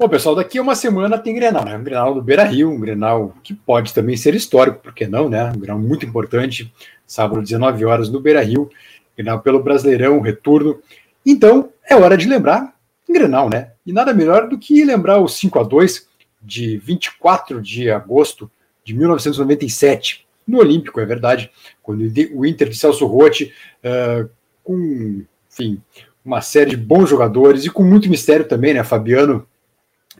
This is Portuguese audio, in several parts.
Bom, pessoal, daqui a uma semana tem Grenal, né? Um Grenal do Beira Rio, um Grenal que pode também ser histórico, por que não, né? Um Grenal muito importante, sábado, 19 horas, no Beira Rio, Grenal pelo Brasileirão, retorno. Então, é hora de lembrar Grenal, né? E nada melhor do que lembrar o 5 a 2 de 24 de agosto de 1997, no Olímpico, é verdade, quando o Inter de Celso Rotti, uh, com, enfim, uma série de bons jogadores e com muito mistério também, né? Fabiano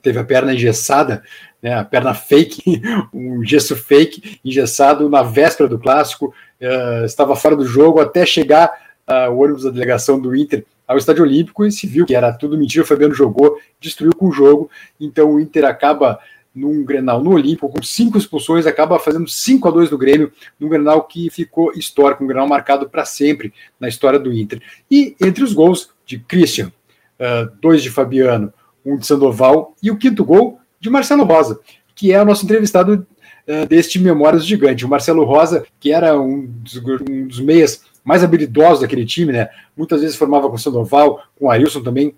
teve a perna engessada, né, a perna fake, um gesso fake, engessado na véspera do clássico, uh, estava fora do jogo até chegar uh, o ônibus da delegação do Inter ao Estádio Olímpico e se viu que era tudo mentira, o Fabiano jogou, destruiu com o jogo, então o Inter acaba num Grenal no Olímpico, com cinco expulsões, acaba fazendo 5 a 2 no Grêmio, num Grenal que ficou histórico, um Grenal marcado para sempre na história do Inter. E entre os gols de Christian, uh, dois de Fabiano, um de Sandoval, e o quinto gol de Marcelo Rosa, que é o nosso entrevistado uh, deste Memórias Gigante. O Marcelo Rosa, que era um dos, um dos meias mais habilidosos daquele time, né? Muitas vezes formava com o Sandoval, com o Arilson também,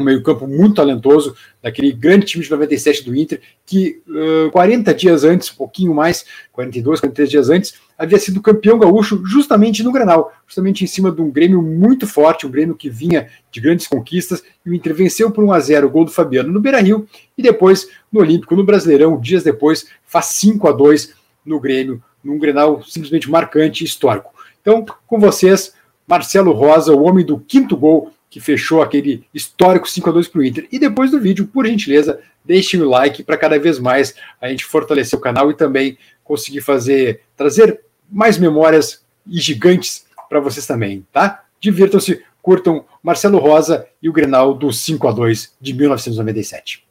um meio-campo muito talentoso, daquele grande time de 97 do Inter, que uh, 40 dias antes, um pouquinho mais, 42, 43 dias antes, havia sido campeão gaúcho justamente no Grenal, justamente em cima de um Grêmio muito forte, um Grêmio que vinha de grandes conquistas, e o Inter venceu por 1 a 0 o gol do Fabiano no Beira-Rio, e depois no Olímpico, no Brasileirão, dias depois, faz 5 a 2 no Grêmio, num Grenal simplesmente marcante e histórico. Então, com vocês, Marcelo Rosa, o homem do quinto gol que fechou aquele histórico 5 a 2 para o Inter. E depois do vídeo, por gentileza, deixem o like para cada vez mais a gente fortalecer o canal e também conseguir fazer, trazer mais memórias e gigantes para vocês também, tá? Divirtam-se, curtam Marcelo Rosa e o Grenal do 5 a 2 de 1997.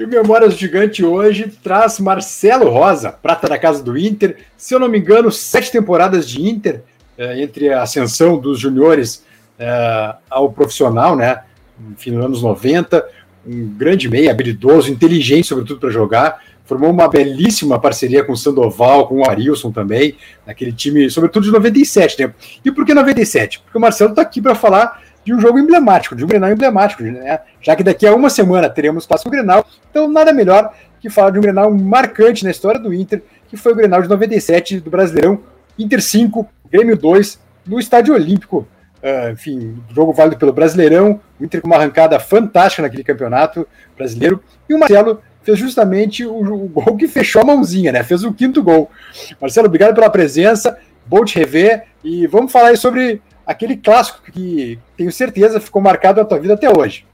E o Memórias Gigante hoje traz Marcelo Rosa, prata da casa do Inter. Se eu não me engano, sete temporadas de Inter, é, entre a ascensão dos juniores é, ao profissional, né? Enfim, nos anos 90. Um grande meia, habilidoso, inteligente, sobretudo para jogar. Formou uma belíssima parceria com o Sandoval, com o Arilson também, naquele time, sobretudo de 97, né? E por que 97? Porque o Marcelo está aqui para falar de um jogo emblemático, de um Grenal emblemático, né? já que daqui a uma semana teremos o Grenal, então nada melhor que falar de um Grenal marcante na história do Inter, que foi o Grenal de 97 do Brasileirão, Inter 5, Grêmio 2, no Estádio Olímpico, uh, enfim, jogo válido pelo Brasileirão, o Inter com uma arrancada fantástica naquele campeonato brasileiro, e o Marcelo fez justamente o, o, gol que fechou a mãozinha, né? Fez o quinto gol. Marcelo, obrigado pela presença, bom te rever, e vamos falar aí sobre aquele clássico que tenho certeza ficou marcado na tua vida até hoje.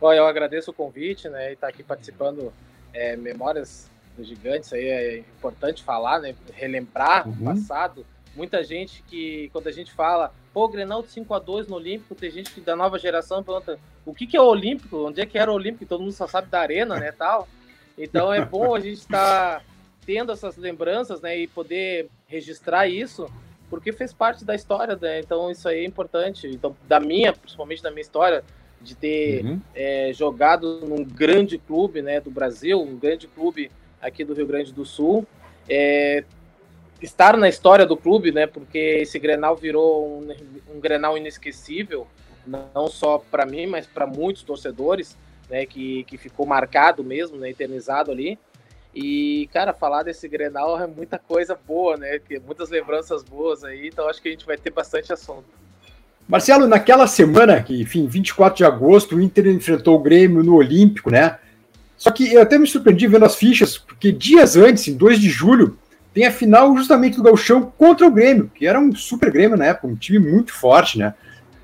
Bom, eu agradeço o convite, né, e estar tá aqui participando é, Memórias dos Gigantes, aí é importante falar, né, relembrar uhum. o passado. Muita gente que, quando a gente fala, pô, Grenal de 5 a 2 no Olímpico, tem gente que da nova geração pergunta, o que, que é o Olímpico? Onde é que era o Olímpico? Todo mundo só sabe da arena, né, tal. Então é bom a gente estar... Tá tendo essas lembranças, né, e poder registrar isso, porque fez parte da história, né? Então isso aí é importante. Então, da minha, principalmente da minha história, de ter uhum. é, jogado num grande clube, né, do Brasil, um grande clube aqui do Rio Grande do Sul, é, estar na história do clube, né, porque esse Grenal virou um, um Grenal inesquecível, não só para mim, mas para muitos torcedores, né, que, que ficou marcado mesmo, né, eternizado ali. E, cara, falar desse Grenal é muita coisa boa, né? Muitas lembranças boas aí, então acho que a gente vai ter bastante assunto. Marcelo, naquela semana, que, enfim, 24 de agosto, o Inter enfrentou o Grêmio no Olímpico, né? Só que eu até me surpreendi vendo as fichas, porque dias antes, em 2 de julho, tem a final justamente do Galchão contra o Grêmio, que era um super Grêmio na época, um time muito forte, né?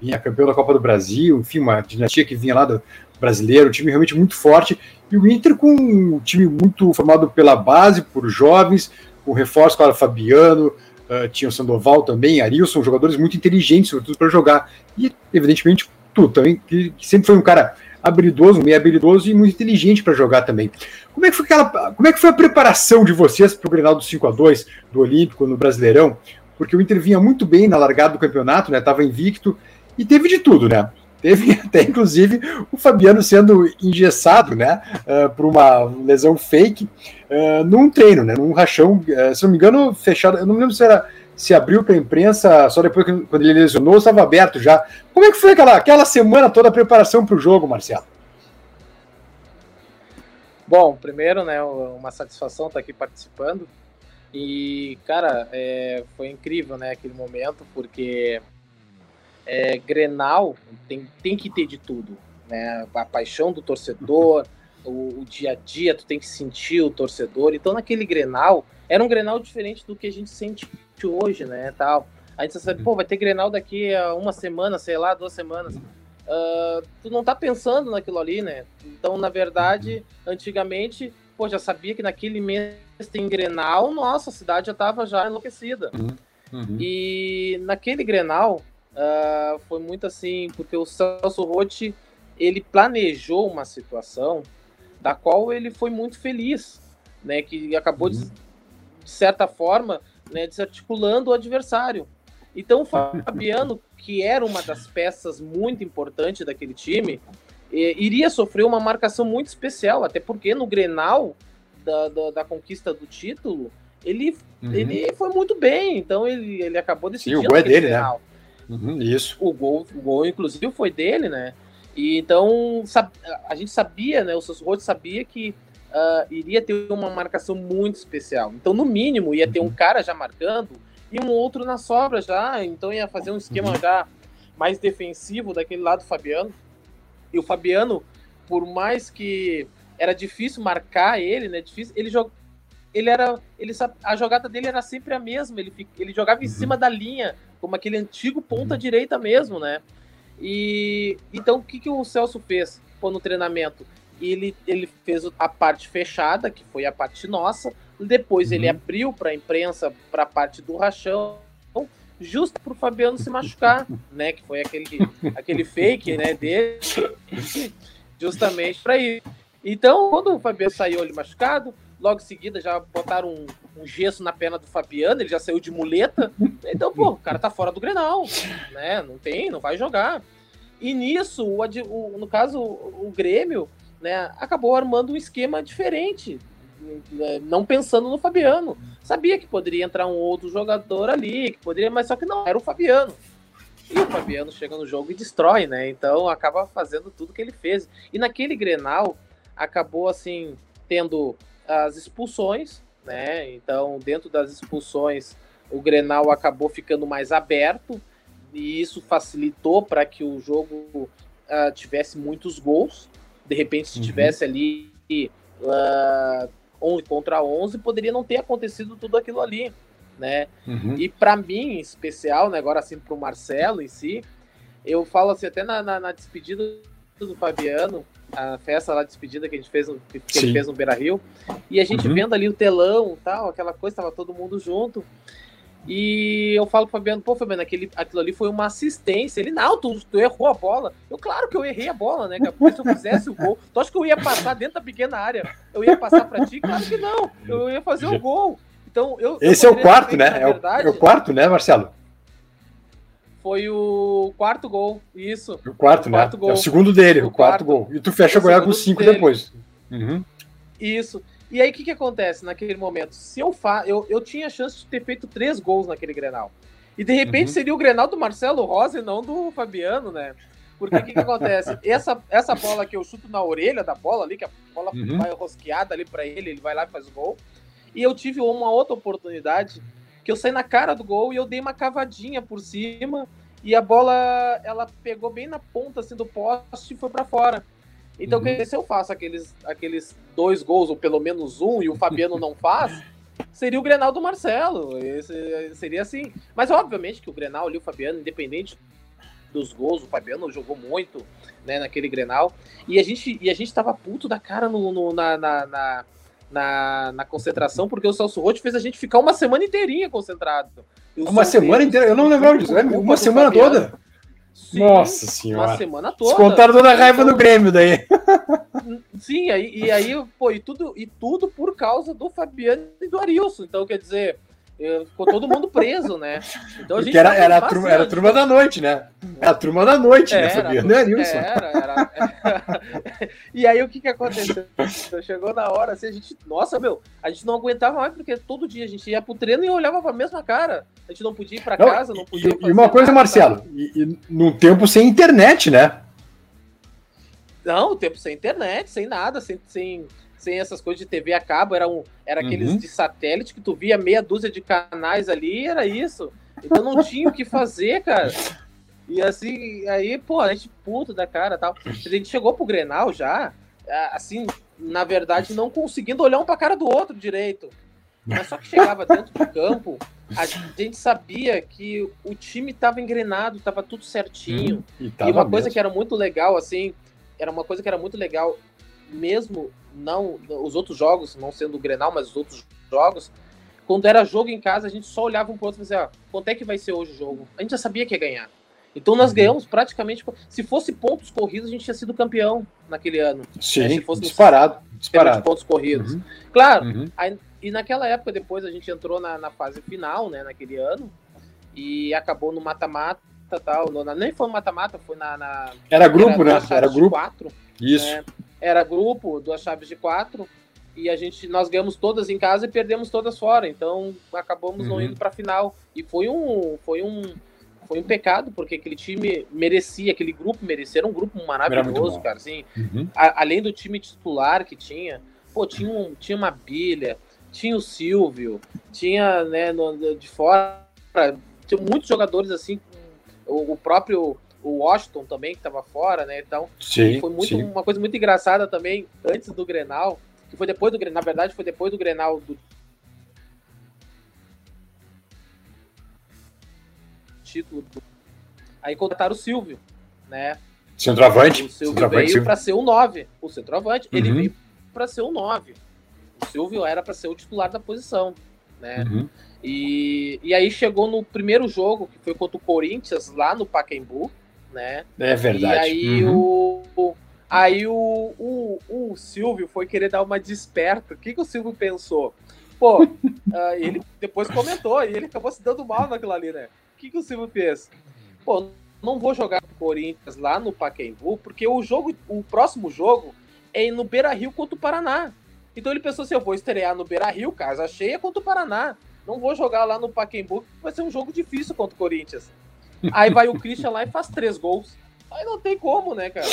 Vinha campeão da Copa do Brasil, enfim, uma dinastia que vinha lá do brasileiro, um time realmente muito forte. E o Inter com um time muito formado pela base, por jovens, com reforço, claro, Fabiano, uh, tinha o Sandoval também, Arilson, jogadores muito inteligentes, sobretudo para jogar. E, evidentemente, tu também, que, que, sempre foi um cara habilidoso, meio habilidoso e muito inteligente para jogar também. Como é que foi aquela, como é que foi a preparação de vocês para o Grenal do 5 a 2 do Olímpico no Brasileirão? Porque o Inter vinha muito bem na largada do campeonato, né? Tava invicto e teve de tudo, né? Teve até, inclusive, o Fabiano sendo engessado, né, uh, por uma lesão fake, uh, num treino, né, num rachão, uh, se não me engano, fechado, eu não lembro se era se abriu para a imprensa só depois que quando ele lesionou, estava aberto já. Como é que foi aquela, aquela semana toda a preparação para o jogo, Marcelo? Bom, primeiro, né, uma satisfação estar aqui participando. E, cara, é, foi incrível, né, aquele momento, porque é, Grenal tem, tem que ter de tudo, né? A paixão do torcedor, o, o, dia a dia, tu tem que sentir o torcedor. Então, naquele Grenal, era um Grenal diferente do que a gente sente hoje, né, tal. A gente sabe, pô, vai ter Grenal daqui a uma semana, sei lá, duas semanas. Uh, tu não tá pensando naquilo ali, né? Então, na verdade, antigamente, pô, já sabia que naquele mês tem Grenal, nossa, a cidade já tava já enlouquecida. Uhum. Uhum. E naquele Grenal, uh, foi muito assim, porque o Celso Rotti, ele planejou uma situação da qual ele foi muito feliz, né? Que acabou uhum. de, de certa forma né, desarticulando o adversário. Então o Fabiano, que era uma das peças muito importantes daquele time, iria sofrer uma marcação muito especial, até porque no Grenal da, da, da conquista do título, ele, uhum. ele foi muito bem, então ele, ele acabou decidindo. Sim, o gol é dele, né? Grenal. né? Uhum, isso. O gol, o gol, inclusive, foi dele, né? E então a gente sabia, né? O Sosrote sabia que uh, iria ter uma marcação muito especial. Então, no mínimo, ia ter um uhum. cara já marcando e um outro na sobra já. Então, ia fazer um esquema uhum. já mais defensivo daquele lado do Fabiano. E o Fabiano, por mais que era difícil marcar ele, né? Difícil, ele jogou ele era. Ele, a jogada dele era sempre a mesma. Ele, ele jogava em uhum. cima da linha, como aquele antigo ponta-direita mesmo, né? E então o que, que o Celso fez pô, no treinamento? ele, ele fez a parte fechada, que foi a parte nossa, depois uhum. ele abriu para a imprensa para a parte do rachão, justo para o Fabiano se machucar, né? Que foi aquele, aquele fake né, dele, justamente para ir. Então, quando o Fabiano saiu ali machucado, logo em seguida já botaram um, um, gesso na perna do Fabiano, ele já saiu de muleta. Então, pô, o cara tá fora do Grenal, né? Não tem, não vai jogar. E nisso, o, o, no caso, o, o Grêmio né, acabou armando um esquema diferente, né, não pensando no Fabiano. Sabia que poderia entrar um outro jogador ali, que poderia, mas só que não, era o Fabiano. E o Fabiano chega no jogo e destrói, né? Então acaba fazendo tudo que ele fez. E naquele Grenal acabou assim tendo as expulsões, né? Então, dentro das expulsões, o Grenal acabou ficando mais aberto e isso facilitou para que o jogo uh, tivesse muitos gols. De repente, se uhum. tivesse ali uh, 11 contra 11, poderia não ter acontecido tudo aquilo ali, né? Uhum. E para mim, em especial, né, agora assim para o Marcelo em si, eu falo assim, até na, na, na, despedida do Fabiano, a festa lá de despedida que a gente fez, que ele fez no Beira Rio, e a gente uhum. vendo ali o telão tal, aquela coisa, tava todo mundo junto. E eu falo pro Fabiano, pô, Fabiano, aquele, aquilo ali foi uma assistência. Ele, não, tu, tu errou a bola. Eu, claro que eu errei a bola, né? Porque se eu fizesse o gol, tu acha que eu ia passar dentro da pequena área? Eu ia passar pra ti? Claro que não. Eu ia fazer o gol. Então, eu. Esse eu é o quarto, né? É, verdade, é, o, quarto, né, Marcelo? Foi o quarto gol, isso. O quarto, o né? Quarto gol. É o segundo dele, o, o quarto, quarto, gol. E tu fecha o goleiro com cinco dele. depois. Uhum. Isso. E aí, o que, que acontece naquele momento? Se eu fa eu, eu tinha chance de ter feito três gols naquele Grenal. E de repente uhum. seria o Grenal do Marcelo Rosa e não do Fabiano, né? Porque o que, que acontece? Essa, essa bola que eu chuto na orelha da bola ali, que a bola uhum. vai rosqueada ali para ele, ele vai lá e faz o gol. E eu tive uma outra oportunidade que eu saí na cara do gol e eu dei uma cavadinha por cima e a bola ela pegou bem na ponta assim do poste e foi para fora. Então, uhum. se eu faço aqueles, aqueles dois gols, ou pelo menos um, e o Fabiano não faz, seria o Grenal do Marcelo. Esse, seria assim. Mas, obviamente, que o Grenal ali, o Fabiano, independente dos gols, o Fabiano jogou muito né, naquele Grenal. E a gente, e a gente tava puto da cara no, no na, na, na, na, na concentração, porque o Celso Rotti fez a gente ficar uma semana inteirinha concentrado. Uma semana inteira? Eu não lembrava disso. Uma semana toda? Sim, Nossa senhora. Uma semana toda. Descontaram toda a raiva no Grêmio daí. Sim, aí, e aí, pô, e tudo, e tudo por causa do Fabiano e do Arilson. Então, quer dizer, ficou todo mundo preso, né? Então a gente era, era, a turma, era a turma da noite, né? Era a turma da noite, né, era, né, Fabiano? Era, era, era, era. e aí o que que aconteceu? Chegou na hora, assim, a gente, nossa, meu, a gente não aguentava mais, porque todo dia a gente ia pro treino e olhava pra mesma cara. A gente não podia ir pra não, casa, não podia E, e uma coisa, nada, Marcelo, e, e num tempo sem internet, né? Não, tempo sem internet, sem nada, sem, sem sem essas coisas de TV a cabo, era, um, era aqueles uhum. de satélite que tu via meia dúzia de canais ali, era isso. Então não tinha o que fazer, cara. E assim, aí, pô, a gente puto da cara tal. A gente chegou pro Grenal já, assim, na verdade, não conseguindo olhar um pra cara do outro direito. Mas só que chegava dentro do campo, a gente sabia que o time tava engrenado, tava tudo certinho. Hum, e, e, uma coisa mesmo. que era muito legal, assim, era uma coisa que era muito legal, mesmo não os outros jogos, não sendo o Grenal, mas os outros jogos, quando era jogo em casa, a gente só olhava um pro outro e dizia, ah, quanto é que vai ser hoje o jogo? A gente já sabia que ia ganhar. Então nós uhum. ganhamos praticamente. Se fosse pontos corridos, a gente tinha sido campeão naquele ano. Sim, né? se fosse disparado. disparado. De pontos corridos. Uhum. Claro, uhum. Aí, e naquela época, depois a gente entrou na, na, fase final, né, naquele ano, e acabou no mata-mata tal. No, na, nem foi no mata-mata, foi na, na. Era grupo, era, né? Era grupo. Quatro, Isso. Né? Era grupo, duas chaves de quatro, e a gente nós ganhamos todas em casa e perdemos todas fora. Então acabamos uhum. não indo para a final. E foi um foi um foi um pecado porque aquele time merecia, aquele grupo merecia, era um grupo maravilhoso, cara, assim. Uhum. A, além do time titular que tinha, pô, tinha um, tinha uma Bilha, tinha o Silvio, tinha, né, no, de fora, tinha muitos jogadores assim, o, o próprio o Washington também, que estava fora, né? Então, sim, foi muito, sim. uma coisa muito engraçada também, antes do Grenal, que foi depois do Grenal, na verdade, foi depois do Grenal do título. Do... Aí contrataram o Silvio, né? Centroavante. O Silvio centroavante, veio para ser o 9. O centroavante, uhum. ele veio para ser o 9. O Silvio era para ser o titular da posição, né? Uhum. E, e aí chegou no primeiro jogo, que foi contra o Corinthians, lá no Pacaembu, né? É verdade. E aí uhum. o. Aí o, o, o Silvio foi querer dar uma desperta. O que, que o Silvio pensou? Pô, uh, ele depois comentou e ele acabou se dando mal naquilo ali, né? O que, que o Silvio fez? Pô, não vou jogar o Corinthians lá no Pacaembu, porque o jogo, o próximo jogo é no Beira Rio contra o Paraná. Então ele pensou assim: eu vou estrear no Beira Rio, casa cheia contra o Paraná. Não vou jogar lá no Pacaembu, vai ser um jogo difícil contra o Corinthians. Aí vai o Christian lá e faz três gols. Aí não tem como, né, cara?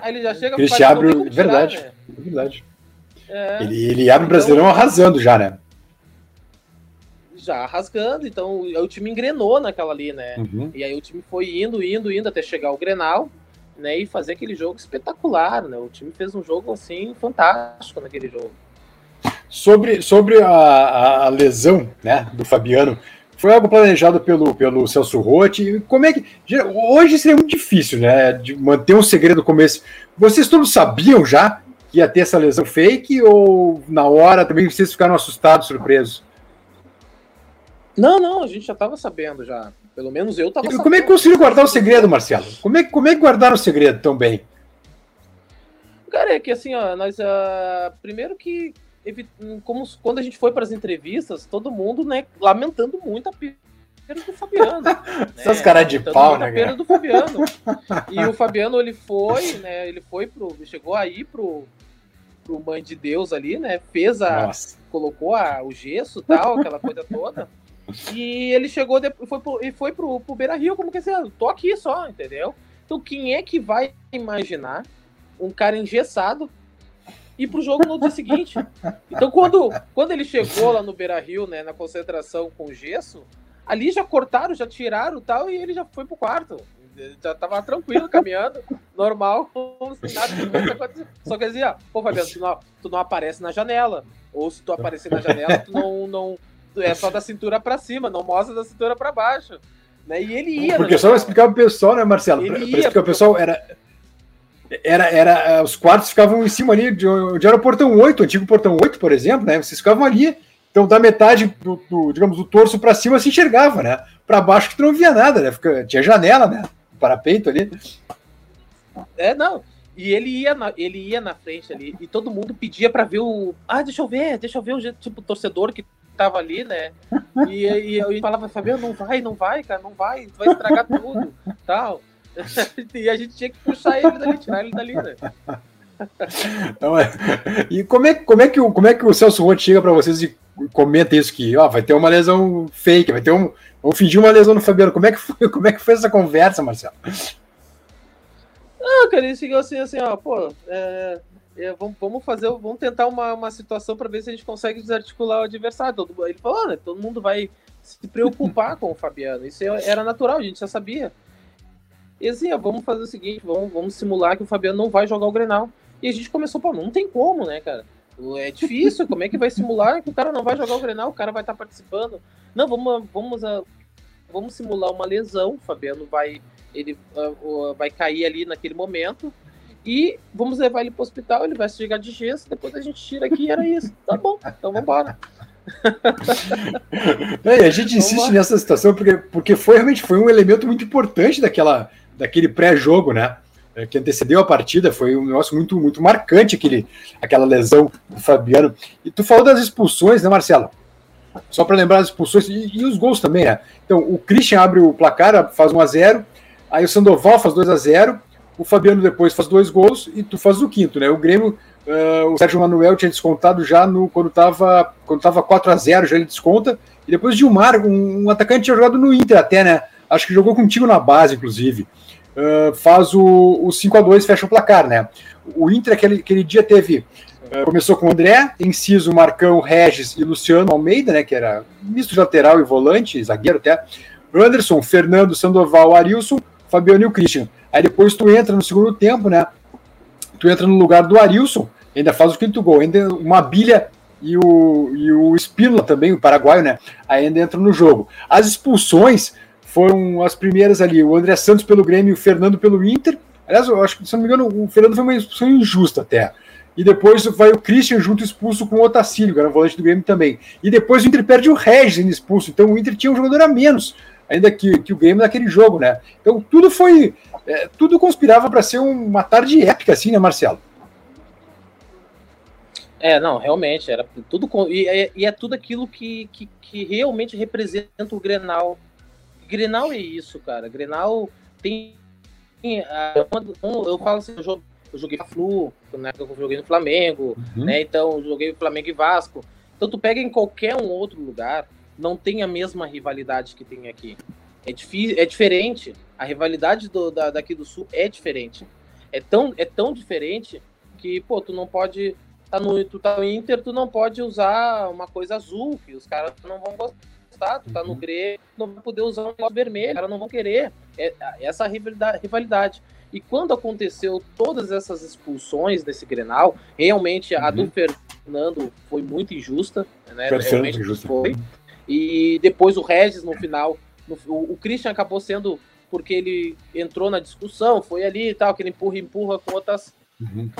Aí ele já chega Christian abre o... verdade, né? verdade. É. Ele, ele abre o Brasileirão então, arrasando já, né? Já rasgando, então o time engrenou naquela ali, né? Uhum. E aí o time foi indo, indo, indo até chegar ao Grenal, né? E fazer aquele jogo espetacular, né? O time fez um jogo assim fantástico naquele jogo. Sobre, sobre a, a lesão né, do Fabiano, foi algo planejado pelo, pelo Celso Rotti. Como é que. Hoje seria muito difícil, né? De manter um segredo no começo. Vocês todos sabiam já que ia ter essa lesão fake ou na hora também vocês ficaram assustados, surpresos? Não, não, a gente já estava sabendo já. Pelo menos eu estava Como é que conseguiu guardar o segredo, Marcelo? Como é, como é que guardaram o segredo tão bem? Cara, é que assim, ó, nós. Uh, primeiro que como quando a gente foi para as entrevistas, todo mundo, né, lamentando muito a perda do Fabiano. né? Essas caras de pau, né? A perda do Fabiano. E o Fabiano, ele foi, né, ele foi pro, chegou aí pro, pro Mãe de Deus ali, né, fez a, Nossa. colocou a, o gesso tal, aquela coisa toda. E ele chegou de, foi pro, e foi pro, pro Beira Rio, como que assim, tô aqui só, entendeu? Então quem é que vai imaginar um cara engessado ir pro jogo no dia seguinte. Então, quando, quando ele chegou lá no Beira Rio, né, na concentração com gesso, ali já cortaram, já tiraram tal, e ele já foi pro quarto. Já tava tranquilo, caminhando, normal, como se nada Só que dizia, pô, Fabiano, tu não, tu não aparece na janela. Ou se tu aparecer na janela, tu não. não é só da cintura para cima, não mostra da cintura para baixo. Né? E ele ia. Porque só explicar pro pessoal, né, Marcelo? Para explicar o pessoal, era, era, era, eh, os quartos ficavam em cima ali de onde era o portão 8, o antigo portão 8, por exemplo, né? Vocês ficavam ali. Então, da metade do, do digamos, do torso para cima se enxergava, né? Para baixo que tu não via nada, né? Fica, tinha janela, né? Parapeito ali. É, não. E ele ia, na, ele ia na frente ali e todo mundo pedia para ver o. Ah, deixa eu ver, deixa eu ver o tipo torcedor que tava ali, né? E, e eu falava, Fabiano, não vai, não vai, cara, não vai, vai estragar tudo, tal. E a gente tinha que puxar ele dali, tirar ele dali, né? Não, é. E como é, como, é que, como é que o Celso Roth chega para vocês e comenta isso que ó, vai ter uma lesão fake, vai ter um. Vamos fingir uma lesão no Fabiano. Como é que foi, como é que foi essa conversa, Marcelo? Ah, cara, ele chegou assim, assim, ó, pô, é, é, vamos, vamos fazer, vamos tentar uma, uma situação para ver se a gente consegue desarticular o adversário. Todo, ele falou, né, todo mundo vai se preocupar com o Fabiano. Isso era natural, a gente já sabia. E assim, ó, vamos fazer o seguinte, vamos, vamos simular que o Fabiano não vai jogar o Grenal. E a gente começou, pô, não tem como, né, cara? É difícil, como é que vai simular que o cara não vai jogar o Grenal, o cara vai estar tá participando. Não, vamos, vamos, uh, vamos simular uma lesão, o Fabiano vai, ele uh, vai cair ali naquele momento, e vamos levar ele para o hospital, ele vai se chegar de gesso, depois a gente tira aqui e era isso. Tá bom, então vamos embora. é, a gente insiste nessa situação porque, porque foi realmente foi um elemento muito importante daquela, daquele pré-jogo, né? É, que antecedeu a partida, foi um negócio muito, muito marcante aquele, aquela lesão do Fabiano. E tu falou das expulsões, né, Marcelo? Só para lembrar as expulsões e, e, os gols também, né? Então, o Christian abre o placar, faz 1 a 0 aí o Sandoval faz 2 a 0 o Fabiano depois faz dois gols e tu faz o quinto, né? O Grêmio, uh, o Sérgio Manuel tinha descontado já no quando estava quando tava 4 a 0 já ele desconta, e depois de um, um atacante tinha jogado no Inter até, né? Acho que jogou contigo na base, inclusive uh, faz o, o 5 a 2 fecha o placar, né? O Inter, aquele, aquele dia, teve. Uh, começou com o André, Enciso, Marcão, Regis e Luciano Almeida, né? Que era misto de lateral e volante, zagueiro até. Anderson, Fernando, Sandoval, Arilson, Fabiano e o Christian. Aí depois tu entra no segundo tempo, né? Tu entra no lugar do Arilson, ainda faz o quinto gol, ainda uma bilha e o, e o Espínola também, o paraguaio, né? Ainda entra no jogo. As expulsões foram as primeiras ali, o André Santos pelo Grêmio e o Fernando pelo Inter. Aliás, eu acho que, se não me engano, o Fernando foi uma expulsão injusta até. E depois vai o Christian junto expulso com o Otacílio, que era o volante do Grêmio também. E depois o Inter perde o Regis expulso. Então o Inter tinha um jogador a menos, ainda que, que o Grêmio naquele jogo, né? Então tudo foi. É, tudo conspirava para ser uma tarde épica, assim, né, Marcelo? É, não, realmente, era tudo. E é, e é tudo aquilo que, que, que realmente representa o Grenal Grenal é isso, cara. Grenal tem. Eu falo assim, eu joguei Flu, na época eu joguei no Flamengo, uhum. né? Então, eu joguei Flamengo e Vasco. Então, tu pega em qualquer um outro lugar, não tem a mesma rivalidade que tem aqui. É, difícil, é diferente. A rivalidade do, da, daqui do Sul é diferente. É tão, é tão diferente que, pô, tu não pode. Tá no, tu tá no Inter, tu não pode usar uma coisa azul, que os caras não vão gostar gostar, tu tá no uhum. Grêmio, não vai poder usar um negócio vermelho, os caras não vão querer. É, essa rivalidade. E quando aconteceu todas essas expulsões desse Grenal, realmente uhum. a do uhum. Fernando foi muito injusta, né? Realmente injusta. foi. E depois o Regis no final, no, o, o Christian acabou sendo porque ele entrou na discussão, foi ali e tal, que ele empurra empurra com outras uhum.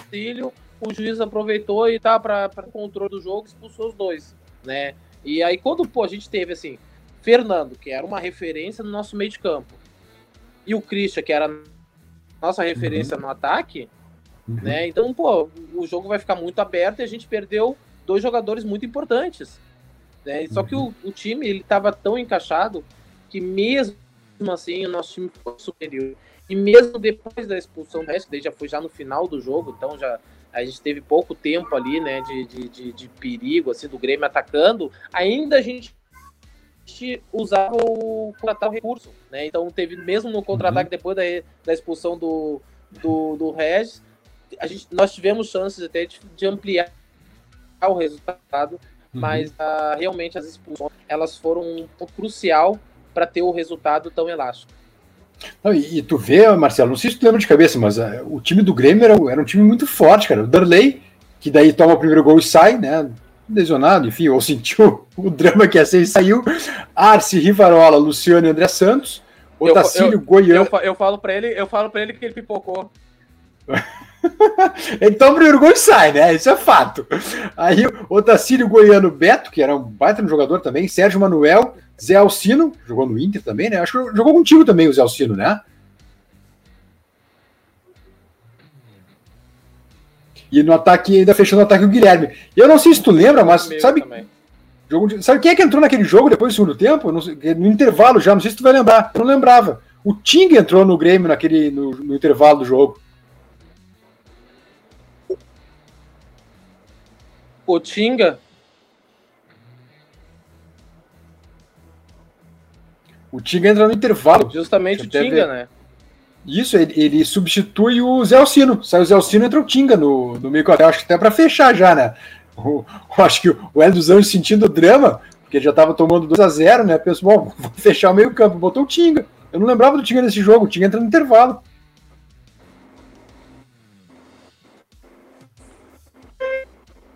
o juiz aproveitou e tá para controle do jogo, expulsou os dois, né? E aí, quando pô, a gente teve assim, Fernando, que era uma referência no nosso meio de campo, e o Christian, que era nossa referência uhum. no ataque, uhum. né? Então, pô, o jogo vai ficar muito aberto e a gente perdeu dois jogadores muito importantes. Né? Só que o, o time ele estava tão encaixado que mesmo assim o nosso time foi superior. E mesmo depois da expulsão do resto, que já foi já no final do jogo, então já a gente teve pouco tempo ali, né, de, de, de, de perigo, assim, do Grêmio atacando, ainda a gente usava o contratar o recurso, né? Então teve mesmo no contra-ataque uhum. depois da, da expulsão do, do, do Regis, a gente, nós tivemos chances até de, de ampliar o resultado, uhum. mas uh, realmente as expulsões elas foram um ponto crucial para ter o resultado tão elástico. Não, e, e, tu vê, Marcelo, não sei se tu lembra de cabeça, mas uh, o time do Grêmio era, era, um time muito forte, cara. O Darley, que daí toma o primeiro gol e sai, né? Lesionado, enfim, ou sentiu o drama que ia ser e saiu. Arce, Rivarola, Luciano e André Santos. Otacílio, Goiano. Eu, eu, falo para ele, eu falo para ele que ele pipocou. então o primeiro gol sai, né? Isso é fato. Aí o Otacílio Goiano Beto, que era um baita jogador também, Sérgio Manuel, Zé Alcino, jogou no Inter também, né? Acho que jogou contigo também o Zé Alcino, né? E no ataque, ainda fechando o ataque o Guilherme. E eu não sei se tu lembra, mas sabe. Também. Jogo de... Sabe quem é que entrou naquele jogo depois do segundo tempo? No, no intervalo já, não sei se tu vai lembrar. Eu não lembrava. O Ting entrou no Grêmio naquele, no, no intervalo do jogo. O Tinga? O Tinga entra no intervalo. Justamente o Tinga, né? Isso, ele, ele, substitui o Zé Alcino. Sai o Zé Alcino entra o Tinga no, no meio Acho que até para fechar já, né? O, acho que o Hélio dos Anjos sentindo o drama, porque já estava tomando 2 a 0 né? Pensou, bom, vou fechar o meio campo. Botou o Tinga. Eu não lembrava do Tinga nesse jogo. O Tinga entra no intervalo.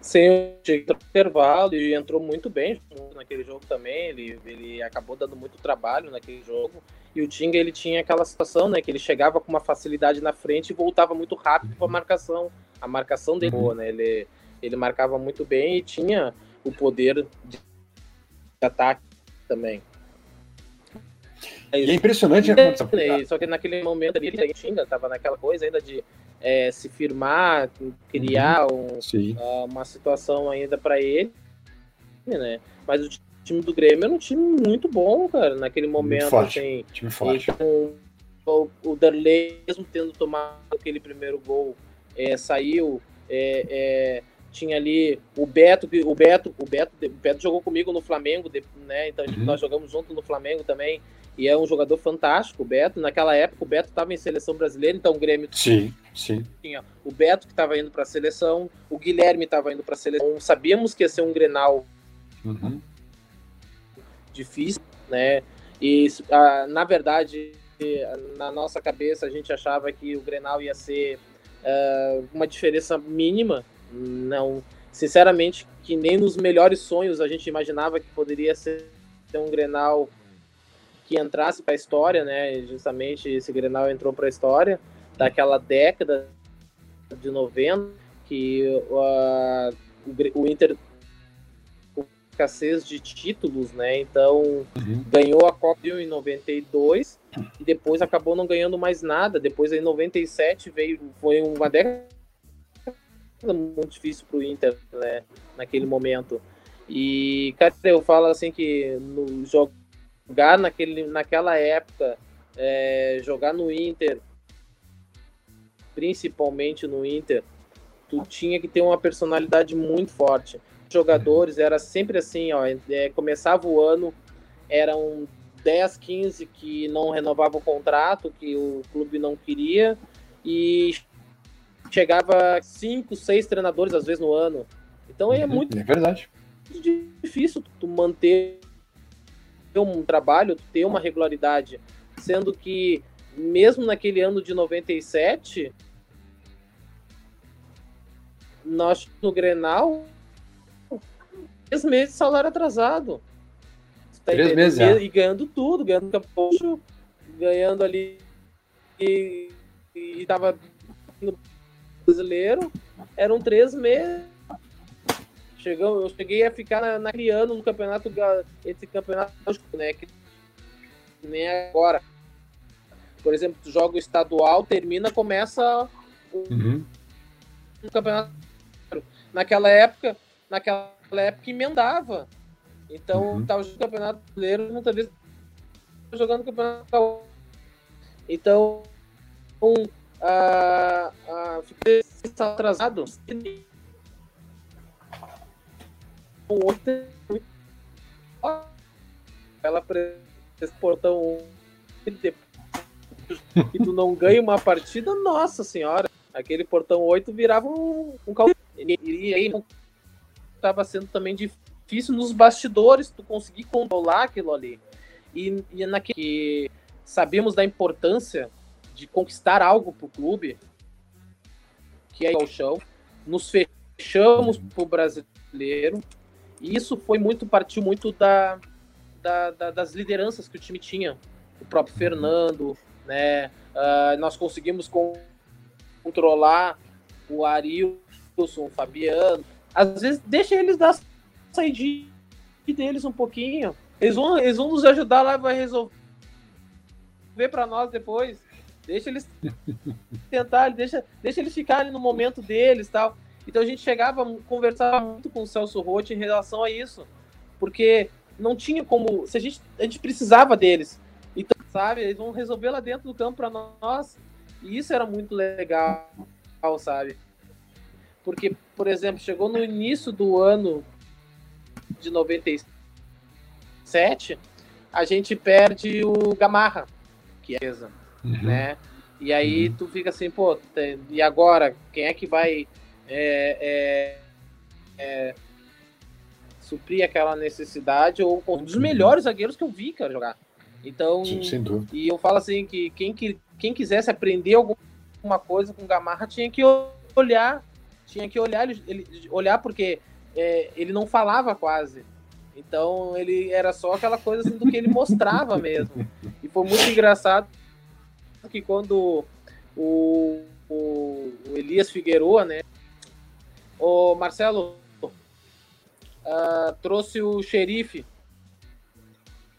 Sim, no intervalo e entrou muito bem naquele jogo também. Ele, ele acabou dando muito trabalho naquele jogo. E o Tinga ele tinha aquela situação, né? Que ele chegava com uma facilidade na frente e voltava muito rápido para a marcação. A marcação dele, boa, né? Ele, ele marcava muito bem e tinha o poder de ataque também. E é impressionante né? Só que naquele momento ali, ele Tinga estava naquela coisa ainda de é, se firmar, criar um, uh, uma situação ainda para ele, né? Mas o time do Grêmio era um time muito bom, cara, naquele momento. Forte. Assim, time forte. Com, o, o Darley, mesmo tendo tomado aquele primeiro gol, é, saiu. É, é, tinha ali o Beto, o Beto, o Beto, o Beto jogou comigo no Flamengo, né? Então uhum. nós jogamos junto no Flamengo também. E é um jogador fantástico, o Beto. Naquela época, o Beto estava em seleção brasileira, então o Grêmio sim, sim. tinha o Beto que estava indo para a seleção, o Guilherme estava indo para a seleção. Sabíamos que ia ser um Grenal uhum. difícil, né? E na verdade, na nossa cabeça, a gente achava que o Grenal ia ser uh, uma diferença mínima. Não, sinceramente, que nem nos melhores sonhos a gente imaginava que poderia ser um Grenal que entrasse para a história, né? Justamente esse Grenal entrou para a história daquela década de 90 que uh, o, o Inter escassez de títulos, né? Então uhum. ganhou a Copa em 92 e depois acabou não ganhando mais nada. Depois em 97 veio foi uma década muito difícil para o Inter, né? Naquele momento. E cara, eu falo assim que no jogar naquele, naquela época, é, jogar no Inter, principalmente no Inter, tu tinha que ter uma personalidade muito forte. Jogadores era sempre assim, ó, é, começava o ano, eram 10, 15 que não renovavam o contrato, que o clube não queria, e chegava 5, 6 treinadores às vezes no ano. Então é muito é verdade. difícil tu manter um trabalho, ter uma regularidade, sendo que mesmo naquele ano de 97, nós no Grenal, três meses de salário atrasado. Tá três meses, e, e ganhando tudo, ganhando capucho, ganhando ali e, e tava no brasileiro, eram três meses Chegou, eu cheguei a ficar na, naquele ano no campeonato, esse campeonato, né? Que nem agora. Por exemplo, tu joga o estadual, termina, começa o, uhum. um campeonato. Naquela época, naquela época emendava. Então, uhum. tava jogando campeonato brasileiro, muitas vezes jogando campeonato. Então, um, uh, uh, fiquei atrasado ontem ela esse portão e tu não ganha uma partida, nossa senhora, aquele portão 8 virava um, um e aí estava sendo também difícil nos bastidores tu conseguir controlar aquilo ali. E, e naquele sabemos da importância de conquistar algo pro clube, que é o chão, nos fechamos pro brasileiro, e isso foi muito, partiu muito da, da, da, das lideranças que o time tinha. O próprio Fernando, né? Uh, nós conseguimos controlar o Arilson, o Fabiano. Às vezes deixa eles dar saidinha deles um pouquinho. Eles vão, eles vão nos ajudar lá, vai resolver para nós depois. Deixa eles tentar, deixa, deixa eles ficarem no momento deles tal. Então a gente chegava, conversava muito com o Celso Rotti em relação a isso. porque não tinha como. Se a gente, a gente precisava deles. Então, sabe, eles vão resolver lá dentro do campo para nós. E isso era muito legal, sabe? Porque, por exemplo, chegou no início do ano de 97, a gente perde o Gamarra, que é uhum. né? E aí uhum. tu fica assim, pô, e agora? Quem é que vai é, é, é, suprir aquela necessidade? Ou um dos uhum. melhores zagueiros que eu vi, cara, jogar. Então, Sim, e eu falo assim que quem, que quem quisesse aprender alguma coisa com Gamarra tinha que olhar, tinha que olhar ele, ele olhar porque é, ele não falava quase. Então ele era só aquela coisa assim, do que ele mostrava mesmo. E foi muito engraçado que quando o, o, o Elias Figueroa, né? O Marcelo uh, trouxe o xerife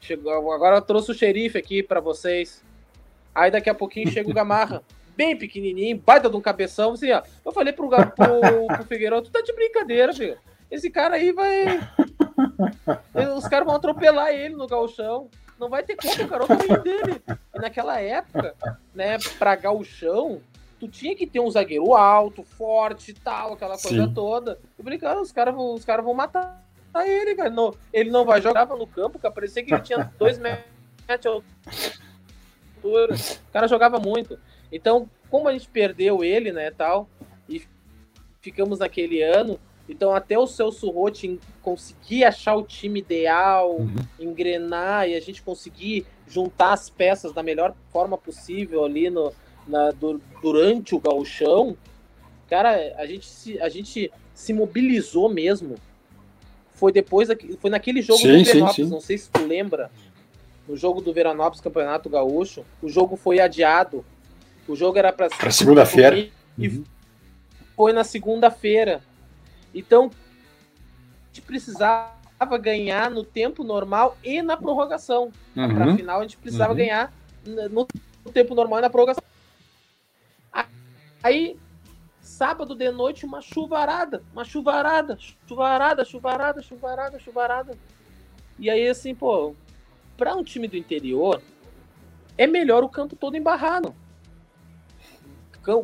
Chegou, agora trouxe o xerife aqui para vocês. Aí daqui a pouquinho chega o Gamarra, bem pequenininho, baita de um cabeção. Assim, ó. Eu falei pro, pro, pro Figueiredo, tu tá de brincadeira, filho. Esse cara aí vai. Os caras vão atropelar ele no galchão. Não vai ter como, cara, o tamanho dele. E naquela época, né, pra galchão, tu tinha que ter um zagueiro alto, forte e tal, aquela coisa Sim. toda. Eu falei, cara, os caras os cara vão matar ele, cara. Não, ele não vai jogar no campo, cara. Parecia que ele tinha dois metros de altura. O cara jogava muito. Então, como a gente perdeu ele, né, tal, e ficamos naquele ano, então até o Celso Rotti conseguir achar o time ideal, uhum. engrenar e a gente conseguir juntar as peças da melhor forma possível ali no, na, do, durante o gauchão, cara, a gente se, a gente se mobilizou mesmo foi depois, foi naquele jogo sim, do Veranópolis, não sei se tu lembra, no jogo do Veranópolis Campeonato Gaúcho, o jogo foi adiado, o jogo era para segunda-feira e uhum. foi na segunda-feira. Então, a gente precisava ganhar no tempo normal e na prorrogação. Uhum. Para final a gente precisava uhum. ganhar no tempo normal e na prorrogação. Aí Sábado de noite, uma chuvarada, uma chuvarada, chuvarada, chuvarada, chuvarada, chuvarada. E aí, assim, pô, para um time do interior, é melhor o campo todo embarrado.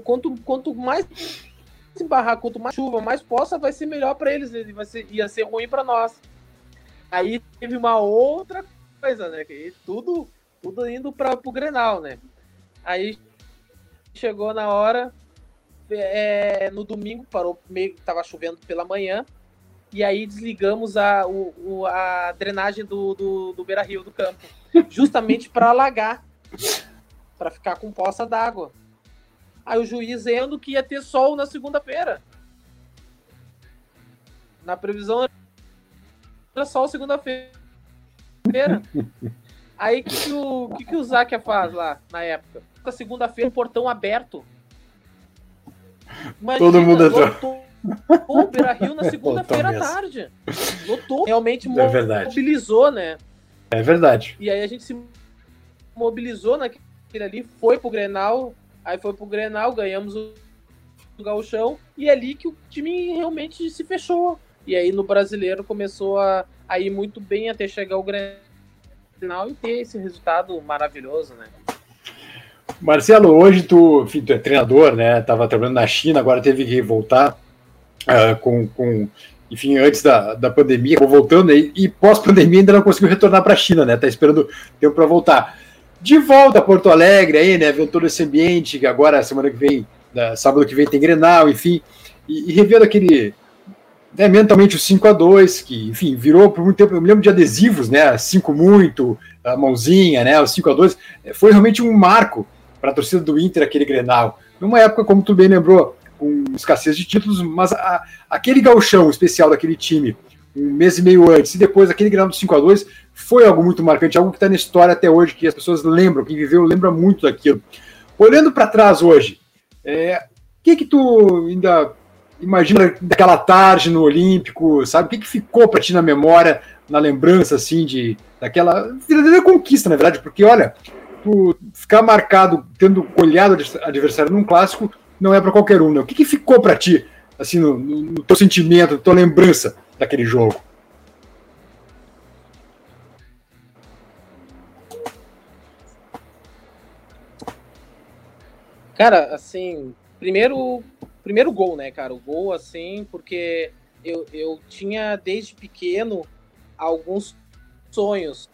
Quanto, quanto mais embarrar, quanto mais chuva, mais poça, vai ser melhor para eles, vai ser, ia ser ruim para nós. Aí teve uma outra coisa, né? Que tudo, tudo indo para o Grenal, né? Aí chegou na hora, é, no domingo parou, meio tava chovendo pela manhã, e aí desligamos a, o, o a drenagem do, do, do Beira Rio do campo, justamente para alagar, para ficar com poça d'água. Aí o juiz vendo que ia ter sol na segunda-feira. Na previsão era sol segunda-feira. Aí o que, que, o que, que o faz lá na época? Na segunda-feira, o portão aberto. Imagina, Todo mundo entrou. o Beira Rio na segunda-feira à tarde. Lotou. Realmente é verdade. mobilizou, né? É verdade. E aí a gente se mobilizou naquele ali, foi pro Grenal, aí foi pro Grenal, ganhamos o, o Gauchão, e é ali que o time realmente se fechou. E aí no brasileiro começou a, a ir muito bem até chegar o Grenal e ter esse resultado maravilhoso, né? Marcelo, hoje tu, enfim, tu é treinador, né? Tava trabalhando na China, agora teve que voltar uh, com, com, enfim, antes da, da pandemia, voltando aí, e pós-pandemia ainda não conseguiu retornar para a China, né? Tá esperando tempo para voltar. De volta a Porto Alegre aí, né? Vendo todo esse ambiente, que agora, semana que vem, sábado que vem tem Grenal, enfim, e, e revendo aquele, né, mentalmente o 5 a 2 que, enfim, virou por muito tempo, eu me lembro de adesivos, né, 5 muito, a mãozinha, né, o 5 a 2 foi realmente um marco para a torcida do Inter aquele Grenal. Numa época, como tu bem lembrou, com escassez de títulos, mas a, aquele gauchão especial daquele time, um mês e meio antes, e depois aquele Grenal do 5 a 2 foi algo muito marcante, algo que está na história até hoje, que as pessoas lembram, quem viveu lembra muito daquilo. Olhando para trás hoje, o é, que que tu ainda imagina daquela tarde no Olímpico, sabe? O que, que ficou para ti na memória, na lembrança, assim, de daquela verdadeira conquista, na verdade? Porque, olha, tu ficar marcado tendo olhado o adversário num clássico não é para qualquer um, né? O que, que ficou para ti, assim, no, no, teu sentimento, na tua lembrança daquele jogo? Cara, assim, primeiro, primeiro gol, né, cara? O gol, assim, porque eu, eu tinha desde pequeno alguns sonhos.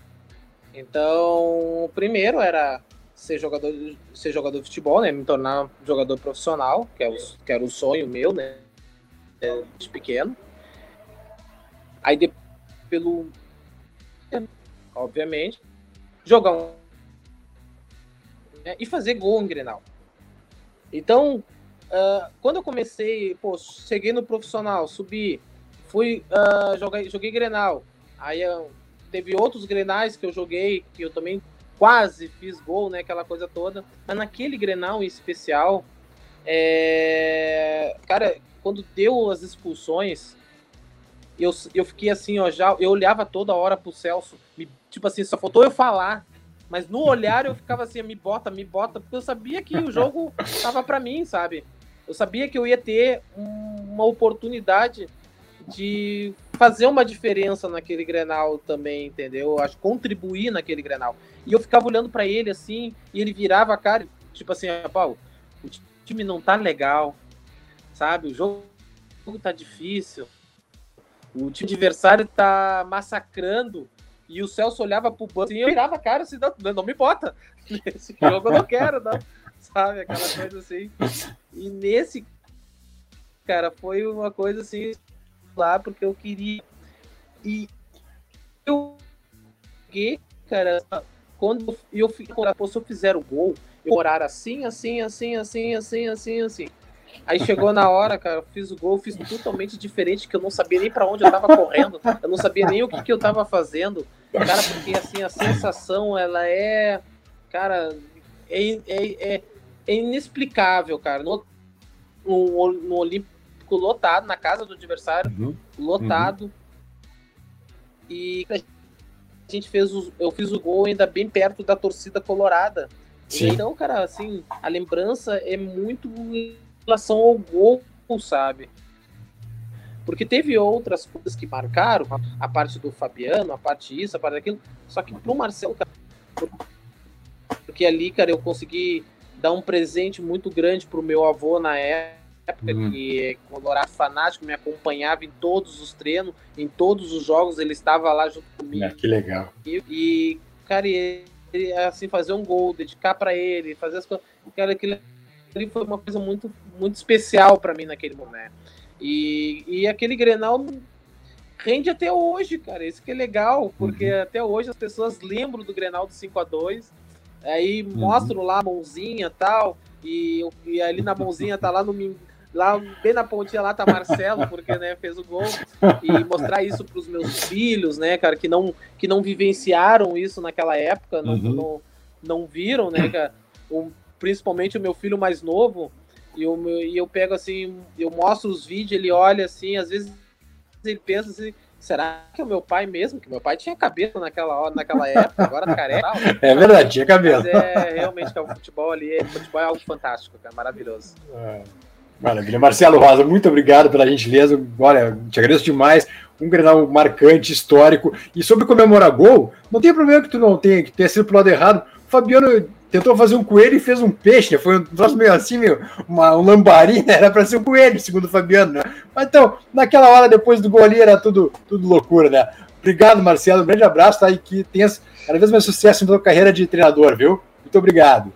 Então, o primeiro era ser jogador, ser jogador de futebol, né? Me tornar jogador profissional, que, é o, que era o sonho meu, né? Desde pequeno. Aí, de, pelo. Obviamente, jogar um. Né, e fazer gol em Grenal. Então, uh, quando eu comecei, pô, cheguei no profissional, subi, fui, uh, joguei, joguei Grenal. Aí uh, teve outros Grenais que eu joguei, que eu também quase fiz gol, né? Aquela coisa toda. Mas naquele Grenal em especial, é... cara, quando deu as expulsões, eu, eu fiquei assim, ó, já eu olhava toda hora pro Celso, me, tipo assim, só faltou eu falar. Mas no olhar eu ficava assim, me bota, me bota, porque eu sabia que o jogo tava para mim, sabe? Eu sabia que eu ia ter uma oportunidade de fazer uma diferença naquele Grenal também, entendeu? Acho contribuir naquele Grenal. E eu ficava olhando para ele assim, e ele virava a cara, tipo assim, Paulo, o time não tá legal, sabe? O jogo tá difícil. O time adversário tá massacrando e o Celso olhava pro banco e eu virava a cara assim, não, não me bota. Nesse jogo eu não quero, não. Sabe? Aquela coisa assim. E nesse, cara, foi uma coisa assim, lá, porque eu queria. E eu fiquei, cara, quando eu, eu, quando, se eu fizer o gol, eu orar assim, assim, assim, assim, assim, assim, assim. Aí chegou na hora, cara, eu fiz o gol, fiz totalmente diferente, que eu não sabia nem para onde eu tava correndo, eu não sabia nem o que, que eu tava fazendo. Cara, porque assim, a sensação, ela é. Cara, é, é, é, é inexplicável, cara. No, no, no, Olímpico lotado, na casa do adversário, uhum. lotado. Uhum. E a gente fez o, eu fiz o gol ainda bem perto da torcida colorada. Sim. Então, cara, assim, a lembrança é muito em relação ao gol, sabe? Porque teve outras coisas que marcaram, a parte do Fabiano, a parte isso, a parte daquilo. Só que pro Marcelo, porque ali, cara, eu consegui dar um presente muito grande pro meu avô na época, uhum. que é colorado fanático, me acompanhava em todos os treinos, em todos os jogos, ele estava lá junto comigo. É, que legal. E, e cara, ele, assim, fazer um gol, dedicar para ele, fazer as coisas. Cara, aquilo ali foi uma coisa muito, muito especial para mim naquele momento. E, e aquele Grenal rende até hoje, cara. Isso que é legal, porque uhum. até hoje as pessoas lembram do Grenal do 5 a 2 aí uhum. mostram lá a mãozinha e tal, e, e ali na mãozinha tá lá no lá bem na pontinha lá tá Marcelo, porque né, fez o gol, e mostrar isso para os meus filhos, né, cara, que não que não vivenciaram isso naquela época, não, uhum. não, não viram, né, cara, o, principalmente o meu filho mais novo, e eu, e eu pego assim, eu mostro os vídeos, ele olha assim, às vezes ele pensa assim, será que é o meu pai mesmo? Que meu pai tinha cabelo naquela hora, naquela época, agora tá careca. É verdade, tinha cabelo. Mas é realmente que é o futebol ali, o futebol é algo fantástico, cara, maravilhoso. É. Maravilha. Marcelo Rosa, muito obrigado pela gentileza. Olha, te agradeço demais. Um grenal marcante, histórico. E sobre comemorar gol, não tem problema que tu não tenha, que tenha sido pro lado errado. O Fabiano tentou fazer um coelho e fez um peixe. Né? Foi um troço meio assim, meio, uma, um lambari, né? Era para ser um coelho, segundo o Fabiano. Né? Mas então, naquela hora, depois do gol era tudo, tudo loucura, né? Obrigado, Marcelo. Um grande abraço, tá? E que tenha cada vez mais sucesso na tua carreira de treinador, viu? Muito obrigado.